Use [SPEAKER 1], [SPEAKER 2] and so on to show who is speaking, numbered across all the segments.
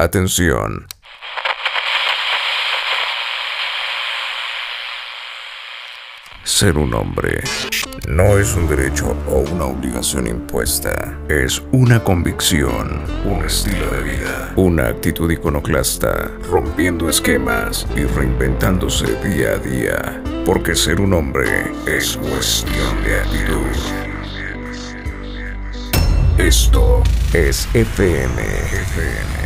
[SPEAKER 1] Atención. Ser un hombre no es un derecho o una obligación impuesta, es una convicción, un estilo de vida, una actitud iconoclasta, rompiendo esquemas y reinventándose día a día, porque ser un hombre es cuestión de actitud. Esto es FM. FM.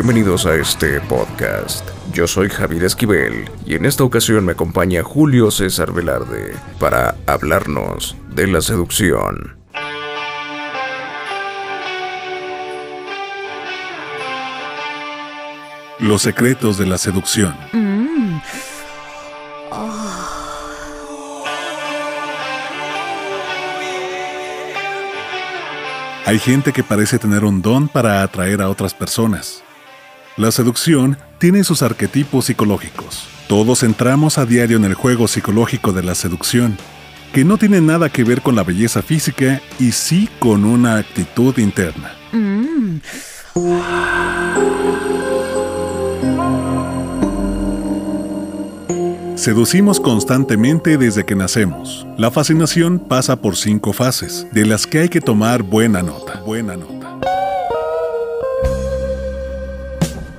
[SPEAKER 1] Bienvenidos a este podcast. Yo soy Javier Esquivel y en esta ocasión me acompaña Julio César Velarde para hablarnos de la seducción.
[SPEAKER 2] Los secretos de la seducción. Hay gente que parece tener un don para atraer a otras personas. La seducción tiene sus arquetipos psicológicos. Todos entramos a diario en el juego psicológico de la seducción, que no tiene nada que ver con la belleza física y sí con una actitud interna. Seducimos constantemente desde que nacemos. La fascinación pasa por cinco fases, de las que hay que tomar buena nota. Buena nota.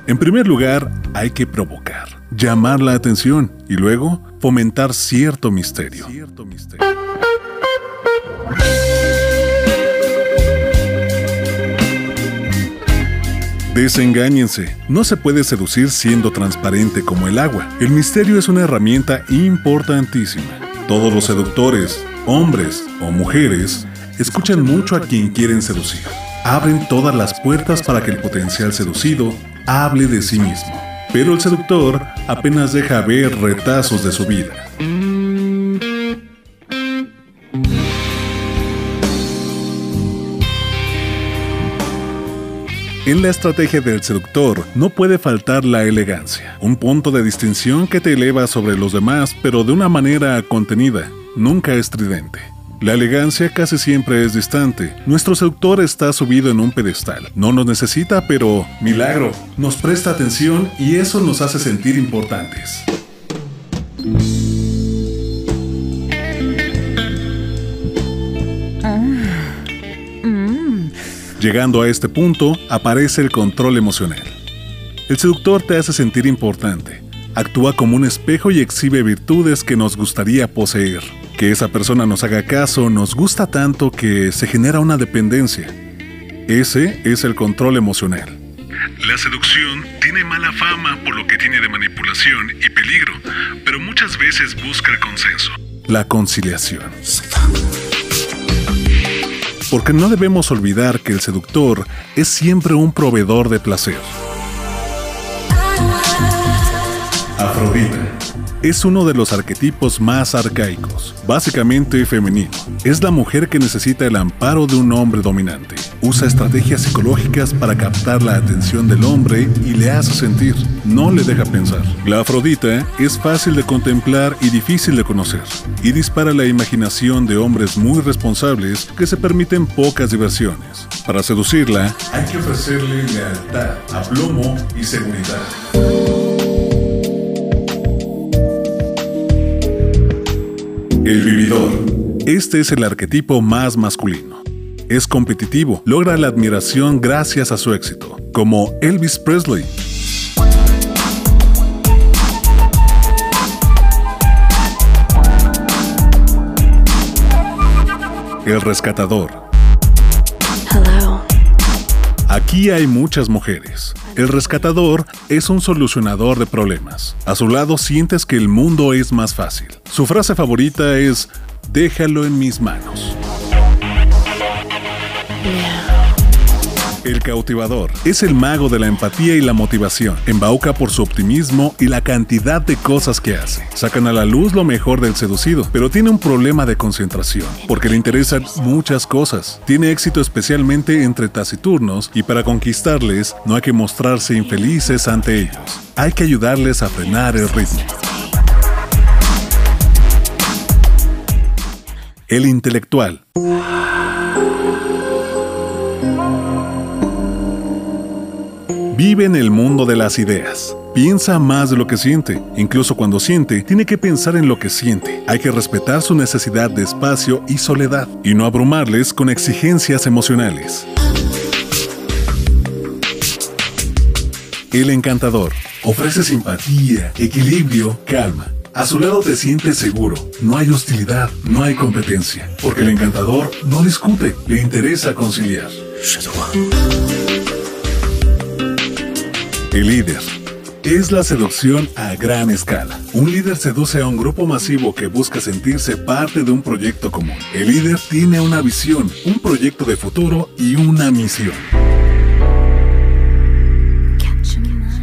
[SPEAKER 2] En primer lugar, hay que provocar, llamar la atención y luego fomentar cierto misterio. Desengáñense, no se puede seducir siendo transparente como el agua. El misterio es una herramienta importantísima. Todos los seductores, hombres o mujeres, escuchan mucho a quien quieren seducir. Abren todas las puertas para que el potencial seducido hable de sí mismo. Pero el seductor apenas deja ver retazos de su vida. En la estrategia del seductor no puede faltar la elegancia, un punto de distinción que te eleva sobre los demás pero de una manera contenida, nunca estridente. La elegancia casi siempre es distante. Nuestro seductor está subido en un pedestal. No nos necesita, pero, milagro, nos presta atención y eso nos hace sentir importantes. Llegando a este punto, aparece el control emocional. El seductor te hace sentir importante. Actúa como un espejo y exhibe virtudes que nos gustaría poseer que esa persona nos haga caso nos gusta tanto que se genera una dependencia. Ese es el control emocional. La seducción tiene mala fama por lo que tiene de manipulación y peligro, pero muchas veces busca el consenso. La conciliación. Porque no debemos olvidar que el seductor es siempre un proveedor de placer. Afrodita es uno de los arquetipos más arcaicos, básicamente femenino. Es la mujer que necesita el amparo de un hombre dominante. Usa estrategias psicológicas para captar la atención del hombre y le hace sentir, no le deja pensar. La Afrodita es fácil de contemplar y difícil de conocer, y dispara la imaginación de hombres muy responsables que se permiten pocas diversiones. Para seducirla, hay que ofrecerle lealtad, aplomo y seguridad. El vividor. Este es el arquetipo más masculino. Es competitivo, logra la admiración gracias a su éxito, como Elvis Presley. El rescatador. Aquí hay muchas mujeres. El rescatador es un solucionador de problemas. A su lado sientes que el mundo es más fácil. Su frase favorita es, déjalo en mis manos. El cautivador es el mago de la empatía y la motivación. Embauca por su optimismo y la cantidad de cosas que hace. Sacan a la luz lo mejor del seducido, pero tiene un problema de concentración, porque le interesan muchas cosas. Tiene éxito especialmente entre taciturnos y para conquistarles no hay que mostrarse infelices ante ellos. Hay que ayudarles a frenar el ritmo. El intelectual. Vive en el mundo de las ideas. Piensa más de lo que siente. Incluso cuando siente, tiene que pensar en lo que siente. Hay que respetar su necesidad de espacio y soledad y no abrumarles con exigencias emocionales. El encantador ofrece simpatía, equilibrio, calma. A su lado te sientes seguro, no hay hostilidad, no hay competencia, porque el encantador no discute, le interesa conciliar. El líder. Es la seducción a gran escala. Un líder seduce a un grupo masivo que busca sentirse parte de un proyecto común. El líder tiene una visión, un proyecto de futuro y una misión.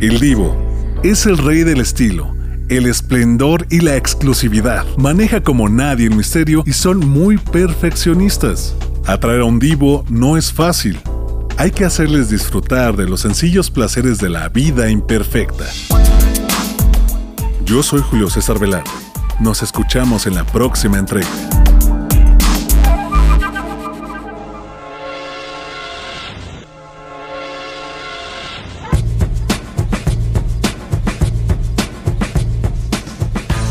[SPEAKER 2] El divo es el rey del estilo, el esplendor y la exclusividad. Maneja como nadie el misterio y son muy perfeccionistas. Atraer a un divo no es fácil. Hay que hacerles disfrutar de los sencillos placeres de la vida imperfecta. Yo soy Julio César Velarde. Nos escuchamos en la próxima entrega.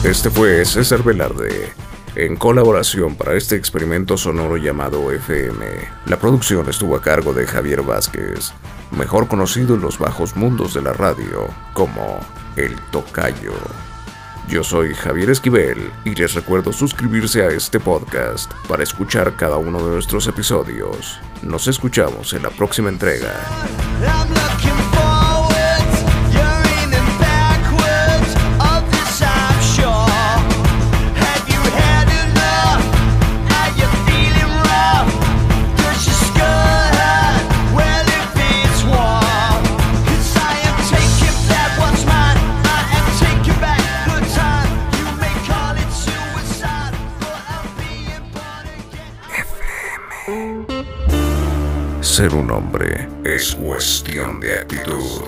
[SPEAKER 1] Este fue César Velarde, en colaboración para este experimento sonoro llamado FM. La producción estuvo a cargo de Javier Vázquez, mejor conocido en los bajos mundos de la radio como El Tocayo. Yo soy Javier Esquivel y les recuerdo suscribirse a este podcast para escuchar cada uno de nuestros episodios. Nos escuchamos en la próxima entrega. Ser un hombre es cuestión de actitud.